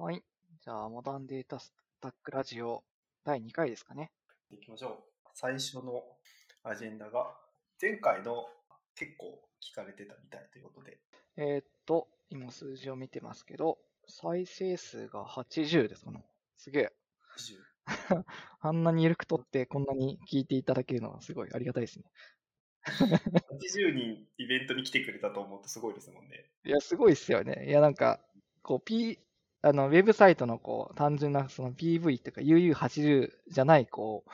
はい。じゃあ、モダンデータスタックラジオ第2回ですかね。いきましょう。最初のアジェンダが、前回の結構聞かれてたみたいということで、えーっと、今数字を見てますけど、再生数が80ですかね。すげえ。20 あんなに緩くとってこんなに聞いていただけるのはすごいありがたいですね。80人イベントに来てくれたと思うとすごいですもんね。いや、すごいっすよね。いや、なんか、こう、P、あの、ウェブサイトのこう、単純なその PV というか UU80 じゃない、こう、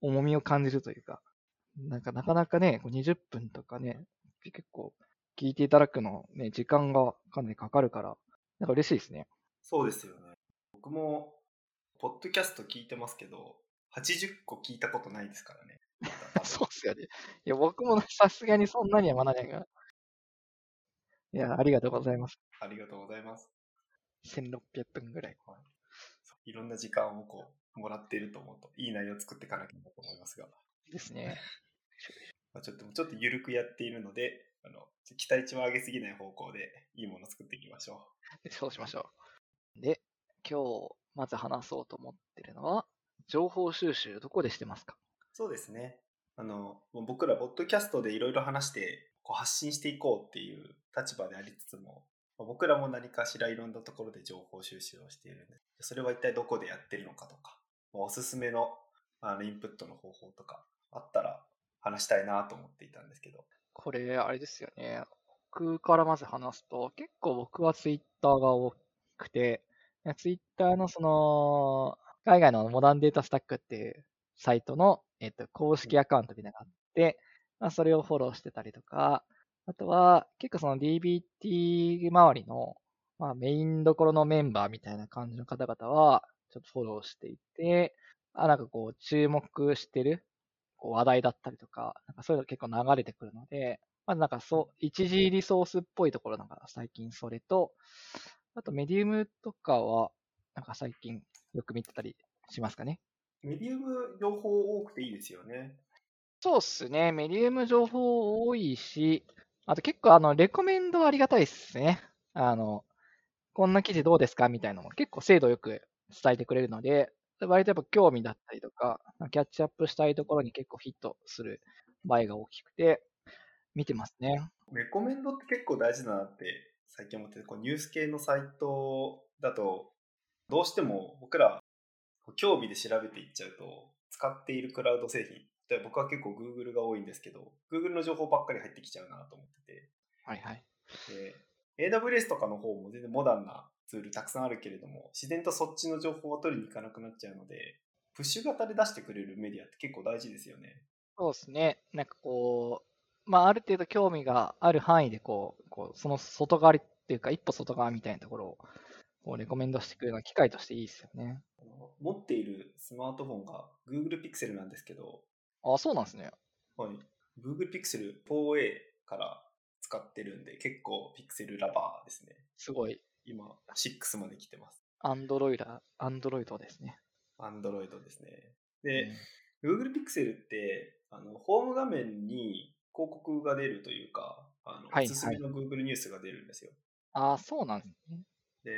重みを感じるというか、なんかなかなかね、こう20分とかね、結構聞いていただくのね、時間がかなりかかるから、なんか嬉しいですね。そうですよね。僕も、ポッドキャスト聞いてますけど、80個聞いたことないですからね。そうっすよね。いや、僕もさすがにそんなには学ばないが。いや、ありがとうございます。ありがとうございます。1600分ぐらい。いろんな時間をこう、もらっていると思うと、いい内容を作っていかなきゃなと思いますが、ですね。まあ、ちょっと、ちょっと緩くやっているので、あの、期待値を上げすぎない方向でいいものを作っていきましょそうしましょう。で、今日、まず話そうと思ってるのは、情報収集どこでしてますか？う。そうですね。あの、もう僕ら、ポッドキャストでいろいろ話して、こう発信していこうっていう立場でありつつも、まあ僕らも何かしらいろんなところで情報収集をしているんで、それは一体どこでやってるのかとか、おすすめのあのインプットの方法とかあったら話したいなと思っていたんですけど、これ、あれですよね。僕からまず話すと、結構僕はツイッターが多くて、ツイッターのその、海外のモダンデータスタックっていうサイトの、えっと、公式アカウントみたいなのがあって、まあ、それをフォローしてたりとか、あとは、結構その DBT 周りの、まあ、メインどころのメンバーみたいな感じの方々は、ちょっとフォローしていて、あ、なんかこう、注目してるこう話題だったりとか、なんかそういうの結構流れてくるので、まずなんかそう、一時リソースっぽいところなんか最近それと、あとメディウムとかは、なんか最近よく見てたりしますかね。メディウム情報多くていいですよね。そうっすね。メディウム情報多いし、あと結構あの、レコメンドありがたいっすね。あの、こんな記事どうですかみたいなのも結構精度よく伝えてくれるので、割とやっぱ興味だったりとか、キャッチアップしたいところに結構フィットする場合が大きくて、見てますね。レコメンドって結構大事だなって最近思ってて、こうニュース系のサイトだと、どうしても僕ら興味で調べていっちゃうと、使っているクラウド製品、例えば僕は結構 Google が多いんですけど、Google の情報ばっかり入ってきちゃうなと思ってて、はいはい。で AWS とかの方も全然モダンなツールたくさんあるけれども、自然とそっちの情報を取りに行かなくなっちゃうので、プッシュ型で出してくれるメディアって結構大事ですよね。そうですね。なんかこう、まあある程度興味がある範囲でこう、こうその外側っていうか一歩外側みたいなところをこうレコメンドしてくれるのは機会としていいですよね。持っているスマートフォンが Google Pixel なんですけど、あ、そうなんですね。はい、Google Pixel 4a から使ってるんで、結構 Pixel ラバーですね。すごい。今、6まで来てます。アンドロイド、アンドロイドですね。Android ですね。で、Google Pixel って、あの、ホーム画面に広告が出るというか、あの、はいおすすめの Google ニュースが出るんですよ。あ、そうなんですね。で、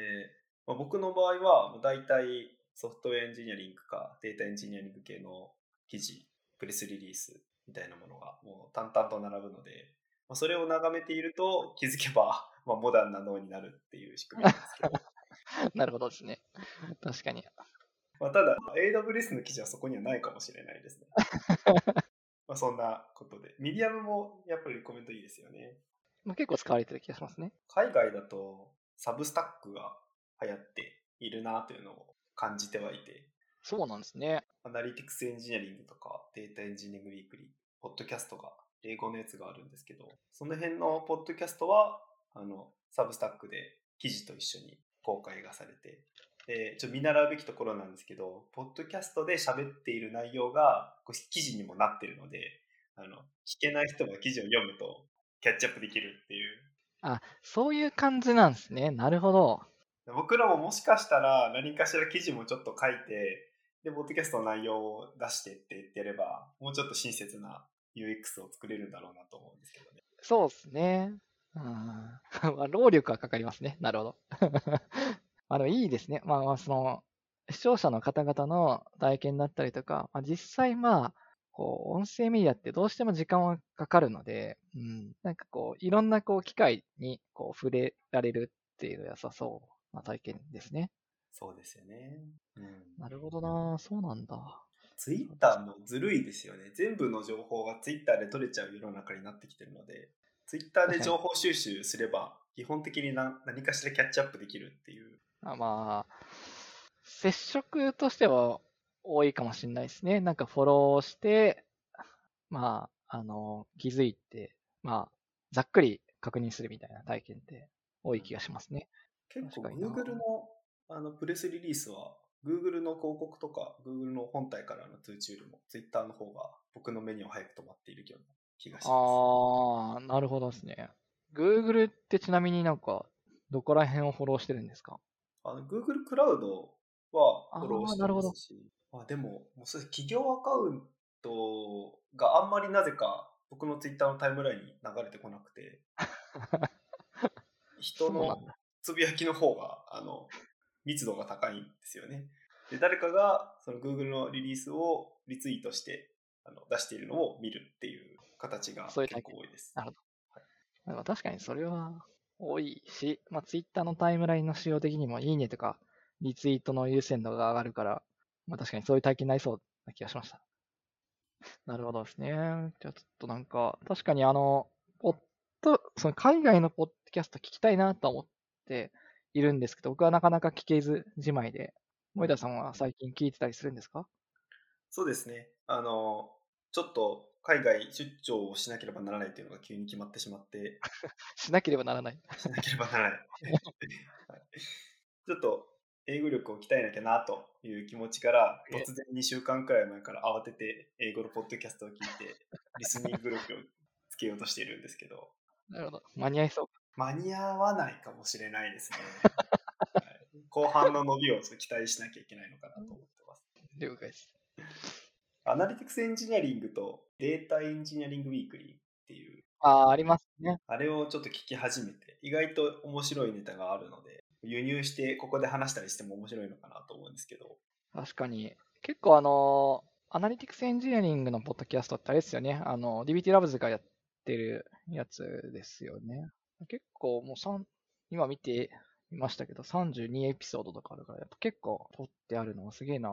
まあ、僕の場合は、大体ソフトウェアエンジニアリングかデータエンジニアリング系の記事、プレスリリースみたいなものがもう淡々と並ぶので、まあ、それを眺めていると気づけば、まあ、モダンな脳になるっていう仕組みなんですけど、なるほどですね。確かに。まあ、ただ AWS の記事はそこにはないかもしれないですね。まあそんなことで。ミディアムもやっぱりコメントいいですよね。まあ、結構使われてる気がしますね。海外だと Substack が流行っているなというのを感じてはいて、そうなんですね。 analytics engineering とか Data Engineering Weekly、ポッドキャストが英語のやつがあるんですけど、その辺のポッドキャストはあのサブスタックで記事と一緒に公開がされて、でちょ見習うべきところなんですけど、ポッドキャストで喋っている内容が記事にもなってるので、あの聞けない人は記事を読むとキャッチアップできるっていう。あ、そういう感じなんですね。なるほど。僕らももしかしたら何かしら記事もちょっと書いて、で、ポッドキャストの内容を出してって言ってやれば、もうちょっと親切な UX を作れるんだろうなと思うんですけどね。そうですね。うん。労力はかかりますね。なるほど。あの、いいですね。まあまあ、その、視聴者の方々の体験だったりとか、まあ、実際まあ、こう、音声メディアってどうしても時間はかかるので、うん、なんかこう、いろんなこう、機会にこう、触れられるっていう良さそうな体験ですね。そうですよね。うん、なるほどなそうなんだ。ツイッターもずるいですよね。全部の情報がツイッターで取れちゃう世の中になってきてるので、ツイッターで情報収集すれば、基本的に何何かしらキャッチアップできるっていう。あまあ、接触としては多いかもしれないですね。なんかフォローして、まあ、あの、気づいて、まあ、ざっくり確認するみたいな体験って多い気がしますね。結構 Google のあのプレスリリースは Google の広告とか Google の本体からの通知よりも Twitter の方が僕の目には早く止まっているような気がします。ああ、なるほどですね。Google ってちなみになんかどこら辺をフォローしてるんですか？あの Google クラウドはフォローしてますし、あでも、もうそれ企業アカウントがあんまりなぜか僕のツイッターのタイムラインに流れてこなくて、人のつぶやきの方が、あの、密度が高いんですよね。で、誰かがその Google のリリースをリツイートしてあの出しているのを見るっていう形が結構多いです。なるほど。はい、確かにそれは多いし、まあ、Twitter のタイムラインの仕様的にもいいねとか、リツイートの優先度が上がるから、まあ確かにそういう体験になりそうな気がしました。なるほどですね。じゃあちょっとなんか、確かにあの、ポッド、その海外のポッドキャスト聞きたいなと思っているんですけど、僕はなかなか聞けずじまいで、森田さんは最近聞いてたりするんですか？そうですね。あの、ちょっと海外出張をしなければならないというのが急に決まってしまって。しなければならない。しなければならない。はい、ちょっと英語力を鍛えなきゃなという気持ちから、突然2週間くらい前から慌てて英語のポッドキャストを聞いて、リスニング力をつけようとしているんですけど。なるほど。間に合いそう間に合わないかもしれないですね。はい、後半の伸びを期待しなきゃいけないのかなと思ってます。了解です。アナリティクスエンジニアリングとデータエンジニアリングウィークリーっていう。ああ、ありますね。あれをちょっと聞き始めて、意外と面白いネタがあるので、輸入してここで話したりしても面白いのかなと思うんですけど。確かに。結構あの、アナリティクスエンジニアリングのポッドキャストってあれですよね。あの、DBT ラブズがやってるやつですよね。結構もう3、今見ていましたけど、32エピソードとかあるから、やっぱ結構撮ってあるのはすげえな。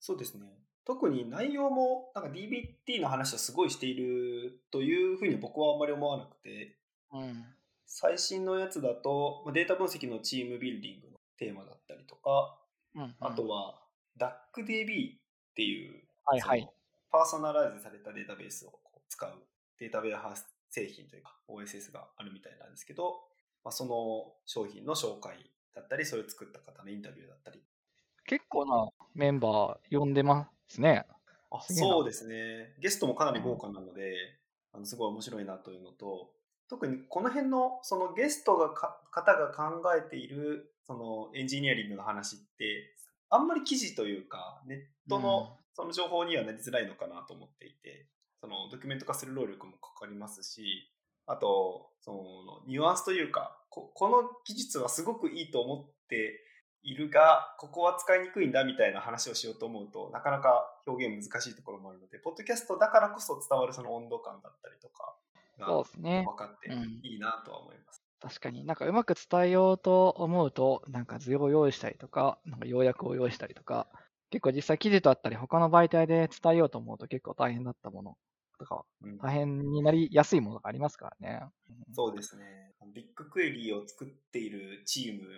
そうですね。特に内容もなんか DBT の話をすごいしているというふうに僕はあんまり思わなくて、うん、最新のやつだと、データ分析のチームビルディングのテーマだったりとか、うんうん、あとは DuckDB っていう、はいはい、パーソナライズされたデータベースを使うデータベース製品というか OSS があるみたいなんですけど、まあ、その商品の紹介だったり、それを作った方のインタビューだったり。結構なメンバー呼んでますね。あそうですね。ゲストもかなり豪華なので、あのすごい面白いなというのと、特にこの辺のそのゲストが方が考えているそのエンジニアリングの話ってあんまり記事というかネットのその情報にはなりづらいのかなと思っていて、そのドキュメント化する労力もかかりますしあとそのニュアンスというかこの技術はすごくいいと思っているがここは使いにくいんだみたいな話をしようと思うとなかなか表現難しいところもあるのでポッドキャストだからこそ伝わるその温度感だったりとかそうですね。分かっていいなとは思います。うん、確かになんかうまく伝えようと思うと、なんか図を用意したりとか、なんか要約を用意したりとか、結構実際記事とあったり他の媒体で伝えようと思うと結構大変だったものとか、大変になりやすいものがありますからね。うん、そうですね。ビッグクエリーを作っているチーム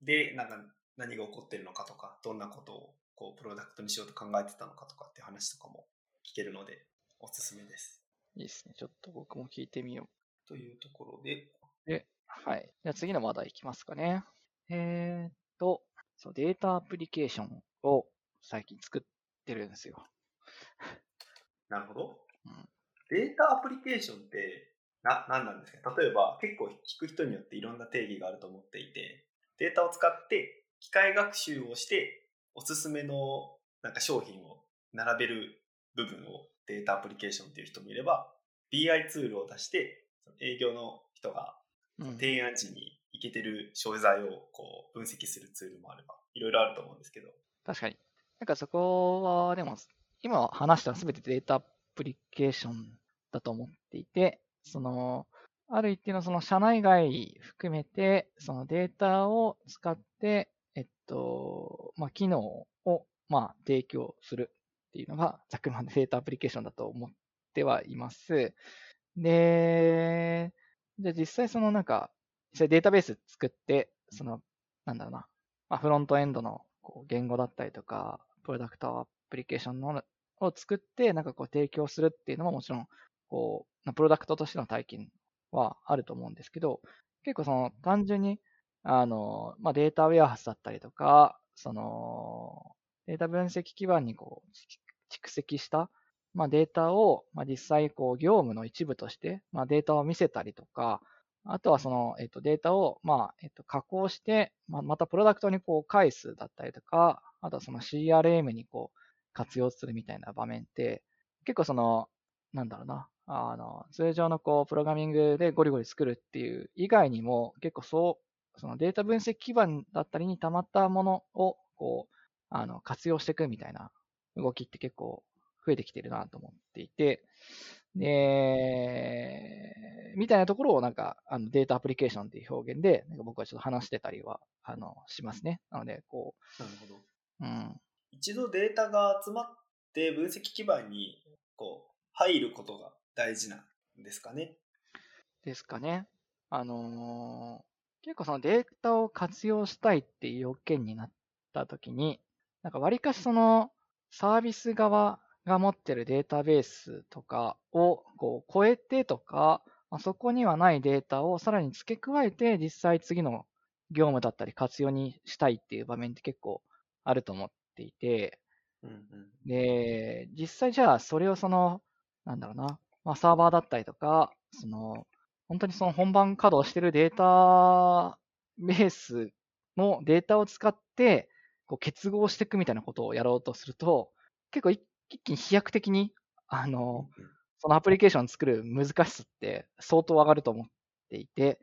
で、なんか何が起こっているのかとか、どんなことをこうプロダクトにしようと考えてたのかとかって話とかも聞けるので、おすすめです。いいですね。ちょっと僕も聞いてみよう。というところで。で、はい。じゃあ次の話題いきますかね。えー、っと、そう、データアプリケーションを最近作ってるんですよ。なるほど。うん、データアプリケーションってな、何なんですか？例えば結構聞く人によっていろんな定義があると思っていて、データを使って機械学習をしておすすめのなんか商品を並べる部分をデータアプリケーションっていう人もいれば、BI ツールを出して、営業の人が提案時にいけてる商材をこう分析するツールもあれば、いろいろあると思うんですけど。確かに。なんかそこは、でも、今話したすべてデータアプリケーションだと思っていて、その、ある一定のその社内外含めて、そのデータを使って、えっと、まあ、機能を、まあ、提供するっていうのが、ざっくりデータアプリケーションだと思ってはいます。で、じゃあ実際そのなんか、実際データベース作って、その、なんだろうな、まあ、フロントエンドのこう言語だったりとか、プロダクトアプリケーションのを作って、なんかこう提供するっていうのももちろん、こう、プロダクトとしての体験はあると思うんですけど、結構その単純に、あの、まあ、データウェアハスだったりとか、その、データ分析基盤にこう、蓄積した、まあ、データを、まあ、実際こう業務の一部として、まあ、データを見せたりとか、あとはその、えっと、データを、まあ、えっと、加工して、まあ、またプロダクトにこう返すだったりとか、あとはその CRM にこう活用するみたいな場面って、結構その、なんだろうな、あの、通常のこう、プログラミングでゴリゴリ作るっていう以外にも、結構そう、そのデータ分析基盤だったりに溜まったものを、こう、あの、活用していくみたいな動きって結構増えてきてるなと思っていて、で、みたいなところをなんか、あのデータアプリケーションっていう表現で、なんか僕はちょっと話してたりは、あの、しますね。なので、こう。なるほど。うん。一度データが集まって分析基盤に、こう、入ることが大事なんですかね。ですかね。あのー、結構そのデータを活用したいっていう要件になったときに、なんか割かしそのサービス側が持ってるデータベースとかをこう超えてとか、まあ、そこにはないデータをさらに付け加えて実際次の業務だったり活用にしたいっていう場面って結構あると思っていて、うんうん、で、実際じゃあそれをその、なんだろうな、まあ、サーバーだったりとか、その、本当にその本番稼働してるデータベースのデータを使って、こう結合していくみたいなことをやろうとすると、結構一気に飛躍的に、あの、そのアプリケーションを作る難しさって相当上がると思っていて、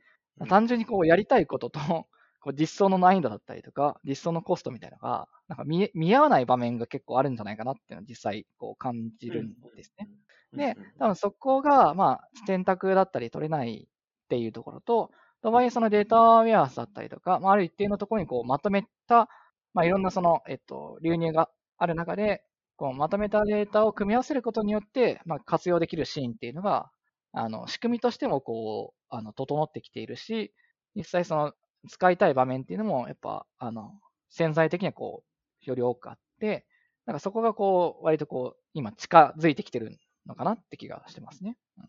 単純にこうやりたいことと、こう実装の難易度だったりとか、実装のコストみたいなのが、なんか見見合わない場面が結構あるんじゃないかなっていうのを実際こう感じるんですね。で、多分そこが、まあ、選択だったり取れないっていうところと、とはいえそのデータウェアスだったりとか、まあ、ある一定のところにこうまとめた、まあ、いろんなその、えっと、流入がある中で、こうまとめたデータを組み合わせることによって、まあ、活用できるシーンっていうのが、あの、仕組みとしてもこう、あの、整ってきているし、実際その、使いたい場面っていうのも、やっぱ、あの、潜在的にはこう、より多くあって、なんかそこがこう、割とこう、今近づいてきてるのかなって気がしてますね。うん、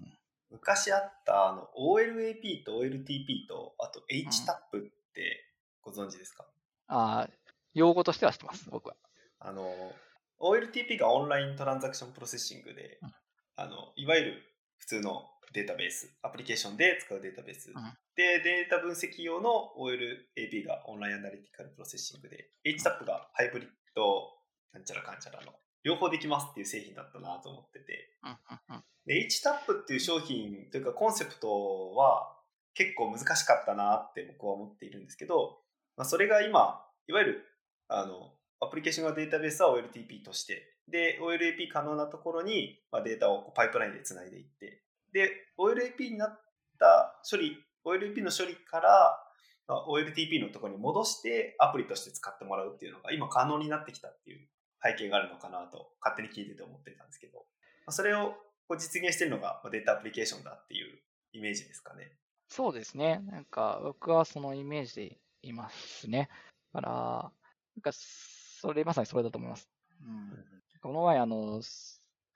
昔あったあの OLAP と OLTP とあと HTAP ってご存知ですか、うん、ああ、用語としては知ってます、僕は。あの、OLTP が Online Transaction Processing で、うん、あのいわゆる普通のデータベース、アプリケーションで使うデータベース。うん、で、データ分析用の OLAP が Online Analytical Processing で、HTAP がハイブリッドなんちゃらかんちゃらの両方できますっていう製品だったなと思ってて。で、HTAP っていう商品というかコンセプトは結構難しかったなって僕は思っているんですけど、まあ、それが今、いわゆるあのアプリケーションがデータベースは OLTP として、で、OLAP 可能なところに、まあ、データをパイプラインでつないでいって、で、OLAP になった処理、OLAP の処理から、まあ、OLTP のところに戻してアプリとして使ってもらうっていうのが今可能になってきたっていう背景があるのかなと勝手に聞いてて思ってたんですけど、それを実現してるのがデータアプリケーションだっていうイメージですかね。そうですね。なんか僕はそのイメージでいますね。だから、なんかそれまさにそれだと思います。うん、この前、あの、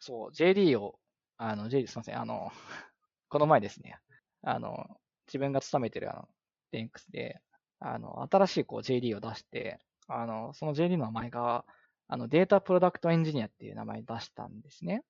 そう、JD を、あの、J すみません、あの、この前ですね、あの、自分が勤めてるあの、10X で、あの、新しいこう JD を出して、あの、その JD の名前が、あの、データプロダクトエンジニアっていう名前出したんですね。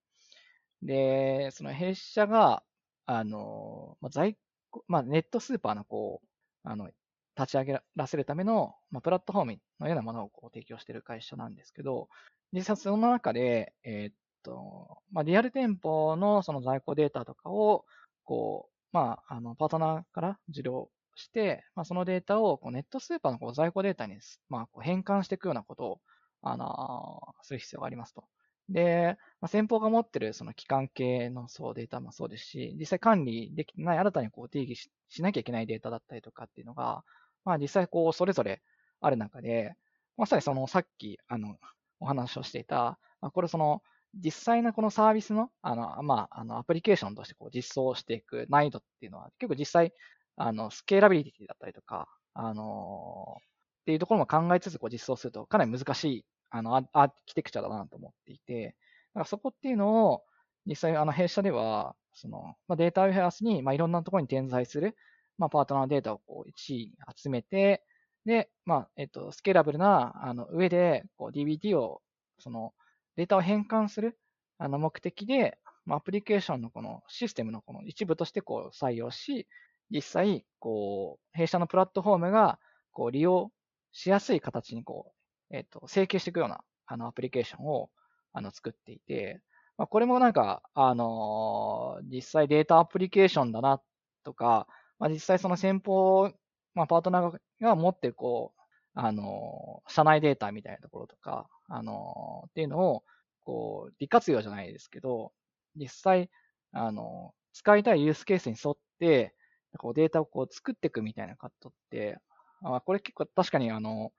で、その弊社が、あの、まあ、在庫、まあ、ネットスーパーのこう、あの、立ち上げらせるための、まあ、プラットフォームのようなものをこう提供している会社なんですけど、実際その中で、えー、と、まあ、リアル店舗のその在庫データとかを、こう、まあ、あの、パートナーから受領して、まあ、そのデータをこうネットスーパーのこう在庫データに、まあ、こう変換していくようなことを、あのする必要がありますと。で、まあ、先方が持ってるその機関系のそうデータもそうですし、実際管理できない新たにこう定義ししなきゃいけないデータだったりとかっていうのが、まあ実際こうそれぞれある中で、まさにそのさっきあのお話をしていた、まあ、これその実際のこのサービスの、あの、まあ、あの、アプリケーションとしてこう実装していく難易度っていうのは、結構実際、あの、スケーラビリティだったりとか、あのっていうところも考えつつこう実装するとかなり難しいあの、アーキテクチャだなと思っていて、だからそこっていうのを、実際、あの、弊社では、その、まあ、データウェアスに、まあ、いろんなところに点在する、まあ、パートナーデータをこう、一位に集めて、で、まあ、えっと、スケーラブルな、あの、上で、こう、DBT を、その、データを変換する、あの、目的で、ま、アプリケーションのこのシステムのこの一部としてこう採用し、実際、こう、弊社のプラットフォームが、こう、利用しやすい形にこう、えっ、と、整形していくような、あの、アプリケーションを、あの、作っていて、まあ、これもなんか、あの、実際データアプリケーションだな、とか、まあ、実際その先方、まあ、パートナーが持ってこう、あの、社内データみたいなところとか、あの、っていうのを、こう、利活用じゃないですけど、実際、あの、使いたいユースケースに沿って、こうデータをこう作っていくみたいなカットって、あこれ結構確かにあの、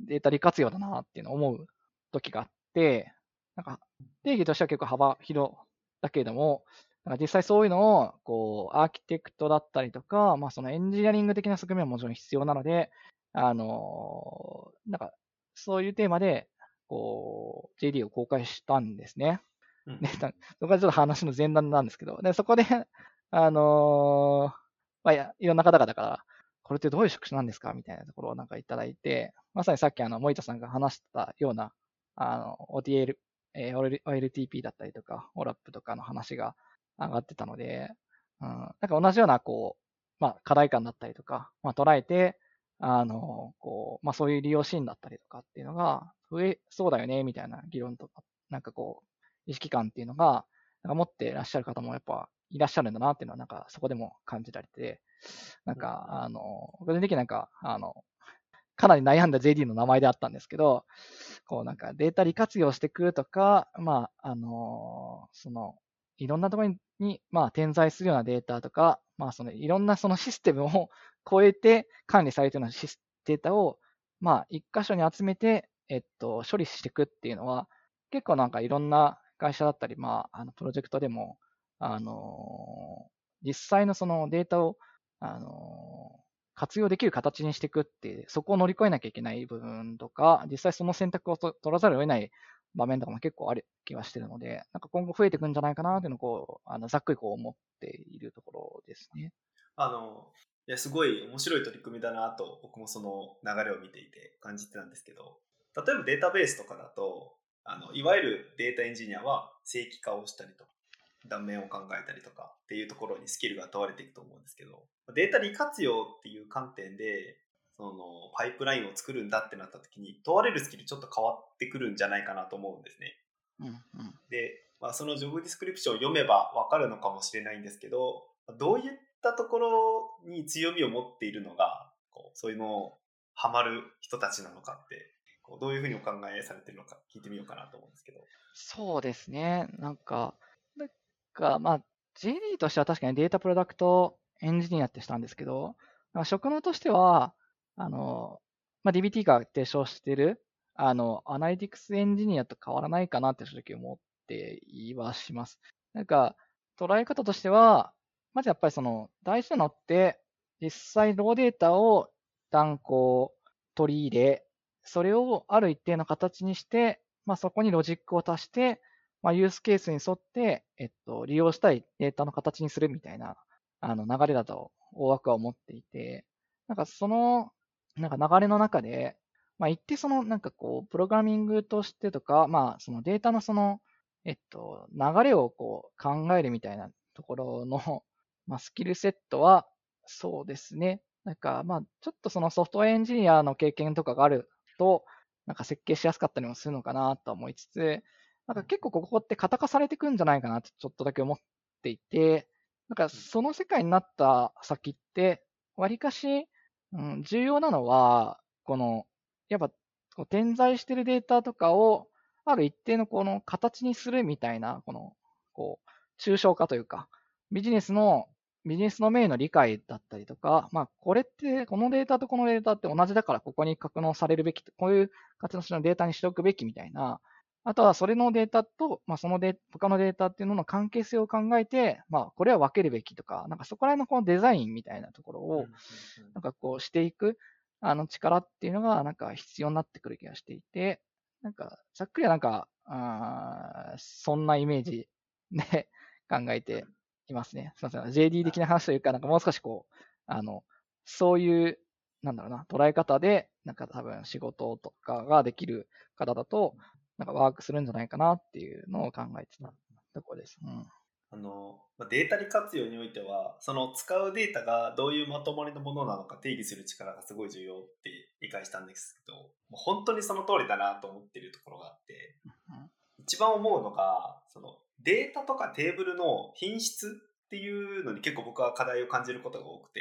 データ利活用だなっていうのを思う時があって、なんか定義としては結構幅広だけれども、なんか実際そういうのを、こう、アーキテクトだったりとか、まあそのエンジニアリング的な側面はもちろん必要なので、あの、なんか、そういうテーマで、こう、JD を公開したんですね。うん、で、そこはちょっと話の前段なんですけど、で、そこで、あのまあ、いや、いろんな方々から、これってどういう職種なんですかみたいなところをなんかいただいて、まさにさっきあの、森田さんが話したような、あの、OTL、えー、OLTP だったりとか、OLAP とかの話が上がってたので、うん、なんか同じような、こう、まあ、課題感だったりとか、まあ、捉えて、あの、こう、まあ、そういう利用シーンだったりとかっていうのが増えそうだよね、みたいな議論とか、なんかこう、意識感っていうのが、なんか持っていらっしゃる方もやっぱいらっしゃるんだなっていうのは、なんかそこでも感じられて、なんか、あの、個人的になんか、あの、かなり悩んだ JD の名前であったんですけど、こうなんかデータ利活用してくるとか、まあ、あの、その、いろんなところに、まあ、点在するようなデータとか、まあ、その、いろんなそのシステムを超えて管理されているようなデータを、まあ、一箇所に集めて、えっと、処理していくっていうのは、結構なんかいろんな会社だったり、まあ、あの、プロジェクトでも、あの、実際のそのデータを、あの、活用できる形にしていくって、そこを乗り越えなきゃいけない部分とか、実際その選択を取らざるを得ない場面とかも結構ある気はしてるので、なんか今後増えていくんじゃないかなっていうのをこう、あのざっくりこう思っているところですね。あの、いや、すごい面白い取り組みだなと、僕もその流れを見ていて感じてたんですけど、例えばデータベースとかだと、あのいわゆるデータエンジニアは正規化をしたりとか、断面を考えたりとかっていうところにスキルが問われていくと思うんですけど、データ利活用っていう観点で、そのパイプラインを作るんだってなった時に問われるスキルちょっと変わってくるんじゃないかなと思うんですね。うんうん、で、まあ、その job description を読めば分かるのかもしれないんですけどどういっったところに強みを持っているのがこうそういうのをハマる人たちなのかってこうどういうふうにお考えされてるのか聞いてみようかなと思うんですけど。そうですね。なんか、なんか、まあ、 JD としては確かにデータプロダクトエンジニアってしたんですけど、職能としては、あの、まあ、DBT が提唱してる、あの、アナリティクスエンジニアと変わらないかなって正直思っていはします。なんか、捉え方としては、まずやっぱりその、大事なのって、実際 raw data をなんかこう取り入れ、それをある一定の形にして、まあ、そこにロジックを足して、まあ、ユースケースに沿って、えっと、利用したいデータの形にするみたいな、あの、流れだと大枠は思っていて、なんかその、なんか流れの中で、まあ、一定その、なんかこう、プログラミングとしてとか、まあ、そのデータのその、えっと、流れをこう、考えるみたいなところの、まあ、スキルセットは、そうですね。なんか、まあ、ちょっとそのソフトウェアエンジニアの経験とかがあると、なんか設計しやすかったりもするのかなと思いつつ、なんか結構ここって型化されていくんじゃないかなってちょっとだけ思っていて、なんかその世界になった先って、割かし、うん、重要なのは、この、やっぱ、こう点在してるデータとかを、ある一定のこの形にするみたいな、この、こう、抽象化というか、ビジネスの、ビジネスの面の理解だったりとか、まあ、これって、このデータとこのデータって同じだから、ここに格納されるべき、こういう形のデータにしておくべきみたいな、あとはそれのデータと、まあ、そのデ他のデータっていうのの関係性を考えて、まあ、これは分けるべきとか、なんかそこら辺のこのデザインみたいなところを、なんかこうしていく、あの力っていうのが、なんか必要になってくる気がしていて、なんか、ざっくりはなんか、あそんなイメージで考えていますね。すみません。JD 的な話というか、なんかもう少しこう、あの、そういう、なんだろうな、捉え方で、なんか多分仕事とかができる方だと、なんかワークするんじゃないかなっていうのを考えてたところです。うん。あのデータ利活用においてはその使うデータがどういうまとまりのものなのか定義する力がすごい重要って理解したんですけどもう本当にその通りだなと思ってるところがあって、一番思うのがそのデータとかテーブルの品質っていうのに結構僕は課題を感じることが多くて、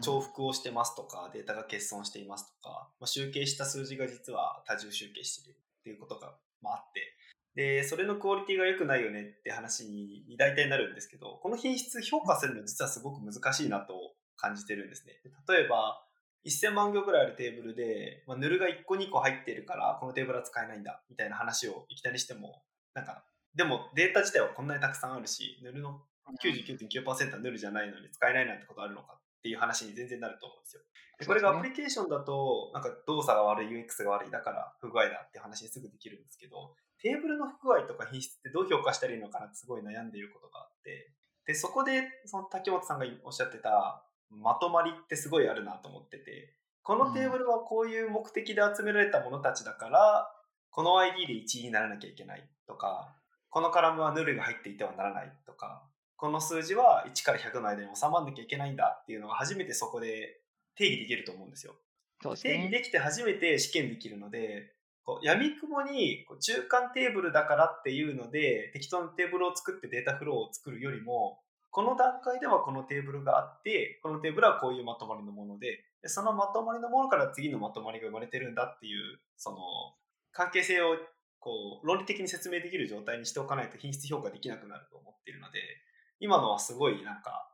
重複をしてますとかデータが欠損していますとか、まあ、集計した数字が実は多重集計しているっていうことが、まあ、あって、で、それのクオリティが良くないよねって話に大体なるんですけど、この品質評価するの実はすごく難しいなと感じてるんですね。例えば、1000万行ぐらいあるテーブルで、まあ、ヌルが1個2個入ってるから、このテーブルは使えないんだ、みたいな話をいきなりしても、なんか、でもデータ自体はこんなにたくさんあるし、ヌルの99.9%はヌルじゃないのに使えないなんてことあるのかっていう話に全然なると思うんですよ。でこれがアプリケーションだと、なんか動作が悪い、UX が悪い、だから不具合だって話にすぐできるんですけど、テーブルの不具合とか品質ってどう評価したらいいのかなってすごい悩んでいることがあって、で、そこで、その竹本さんがおっしゃってた、まとまりってすごいあるなと思ってて、このテーブルはこういう目的で集められたものたちだから、この ID で1位にならなきゃいけないとか、このカラムはヌルが入っていてはならないとか、この数字は1から100の間に収まらなきゃいけないんだっていうのが初めてそこで定義できると思うんですよ。すね、定義できて初めて試験できるので、こう闇雲にこう中間テーブルだからっていうので適当なテーブルを作ってデータフローを作るよりもこの段階ではこのテーブルがあってこのテーブルはこういうまとまりのものでそのまとまりのものから次のまとまりが生まれてるんだっていうその関係性をこう論理的に説明できる状態にしておかないと品質評価できなくなると思っているので今のはすごいなんか、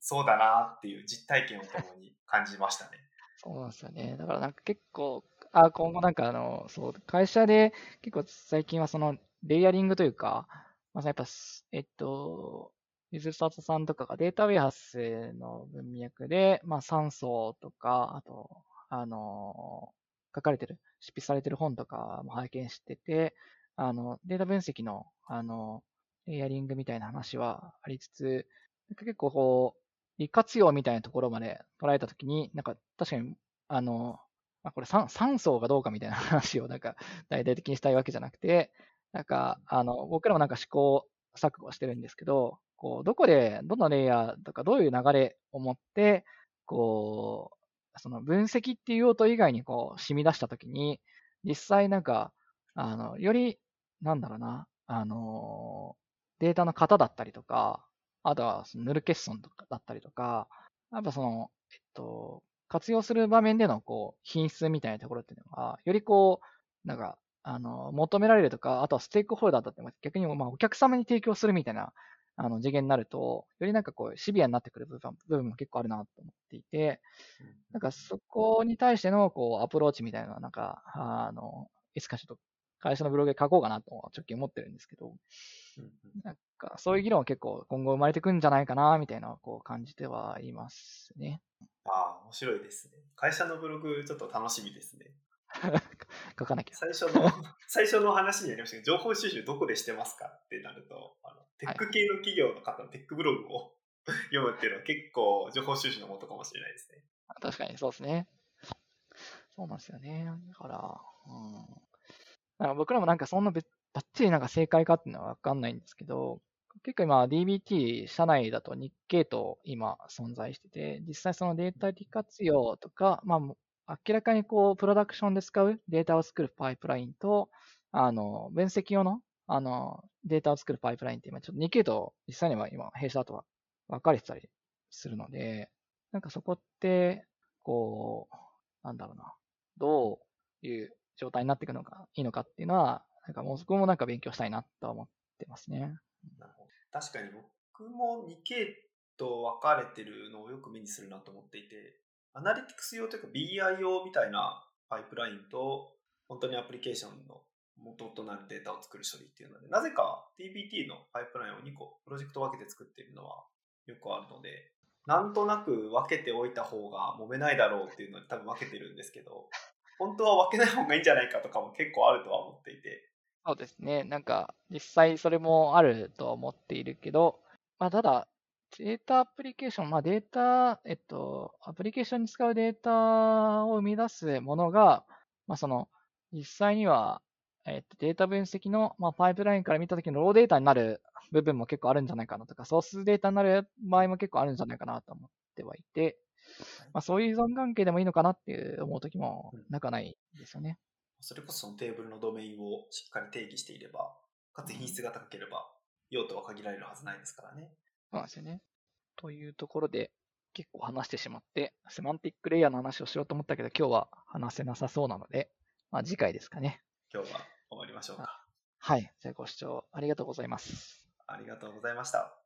そうだなっていう実体験をともに感じましたね。そうなんですよね。だからなんか結構、あ今後なんかあの、そう、会社で結構最近はそのレイヤリングというか、まあ、やっぱ、えっと、ユズスタートさんとかがデータウェアハウスの文脈で、まあ、酸素とか、あと、あの、書かれてる、執筆されてる本とかも拝見してて、あの、データ分析の、あの、レイヤリングみたいな話はありつつ、結構こう、利活用みたいなところまで捉えたときに、なんか確かに、あの、まあ、これ酸酸素がどうかみたいな話をなんか大々的にしたいわけじゃなくて、なんか、あの、僕らもなんか試行錯誤してるんですけど、こう、どこで、どのレイヤーとかどういう流れを持って、こう、その分析っていう用途以外にこう、染み出したときに、実際なんか、あの、より、なんだろうな、あの、データの型だったりとか、あとはそのヌル欠損とかだったりとか、やっぱその、えっと、活用する場面でのこう品質みたいなところっていうのが、よりこう、なんか、あの、求められるとか、あとはステークホルダーだって逆にまあお客様に提供するみたいなあの次元になると、よりなんかこうシビアになってくる部分部分も結構あるなと思っていて、なんかそこに対してのこうアプローチみたいなのは、なんか、あの、いつかちょっと会社のブログで書こうかなと直近思ってるんですけど、なんかそういう議論は結構今後生まれてくんじゃないかなみたいなこう感じてはいますね。ああ、面白いですね。会社のブログちょっと楽しみですね。書かなきゃ。最初の、最初の話にありましたけど、情報収集どこでしてますかってなると、あのテック系の企業の方のテックブログを 読むっていうのは結構情報収集のもとかもしれないですね。確かにそうですね。そうなんですよね。だから、うん、か僕らもなんかそんなばっちりなんか正解かっていうのはわかんないんですけど、結構今 DBT 社内だと日系と今存在してて、実際そのデータ利活用とか、まあ明らかにこうプロダクションで使うデータを作るパイプラインと、あの、分析用のあのデータを作るパイプラインって今ちょっと日系と実際には今弊社だとは分かれてたりするので、なんかそこって、こう、なんだろうな、どういう状態になっていくのがいいのかっていうのは、なんかもうそこもなんか勉強したいなとは思ってますね。なるほど確かに僕も2系と分かれてるのをよく目にするなと思っていて、アナリティクス用というか BI 用みたいなパイプラインと、本当にアプリケーションの元となるデータを作る処理っていうので、なぜか DBT のパイプラインを2個プロジェクト分けて作っているのはよくあるので、なんとなく分けておいた方が揉めないだろうっていうので多分分けてるんですけど、本当は分けない方がいいんじゃないかとかも結構あるとは思っていて、そうですね。なんか、実際それもあるとは思っているけど、まあ、ただ、データアプリケーション、まあ、データ、えっと、アプリケーションに使うデータを生み出すものが、まあ、その、実際には、えっと、データ分析の、まあ、パイプラインから見たときのローデータになる部分も結構あるんじゃないかなとか、ソースデータになる場合も結構あるんじゃないかなと思ってはいて、まあ、そういう依存関係でもいいのかなって思うときもなかないですよね。それこそそのテーブルのドメインをしっかり定義していれば、かつ品質が高ければ、用途は限られるはずないですからね。そうなんですよね。というところで、結構話してしまって、セマンティックレイヤーの話をしようと思ったけど、今日は話せなさそうなので、まあ次回ですかね。今日は終わりましょうか。はい。じゃあご視聴ありがとうございます。ありがとうございました。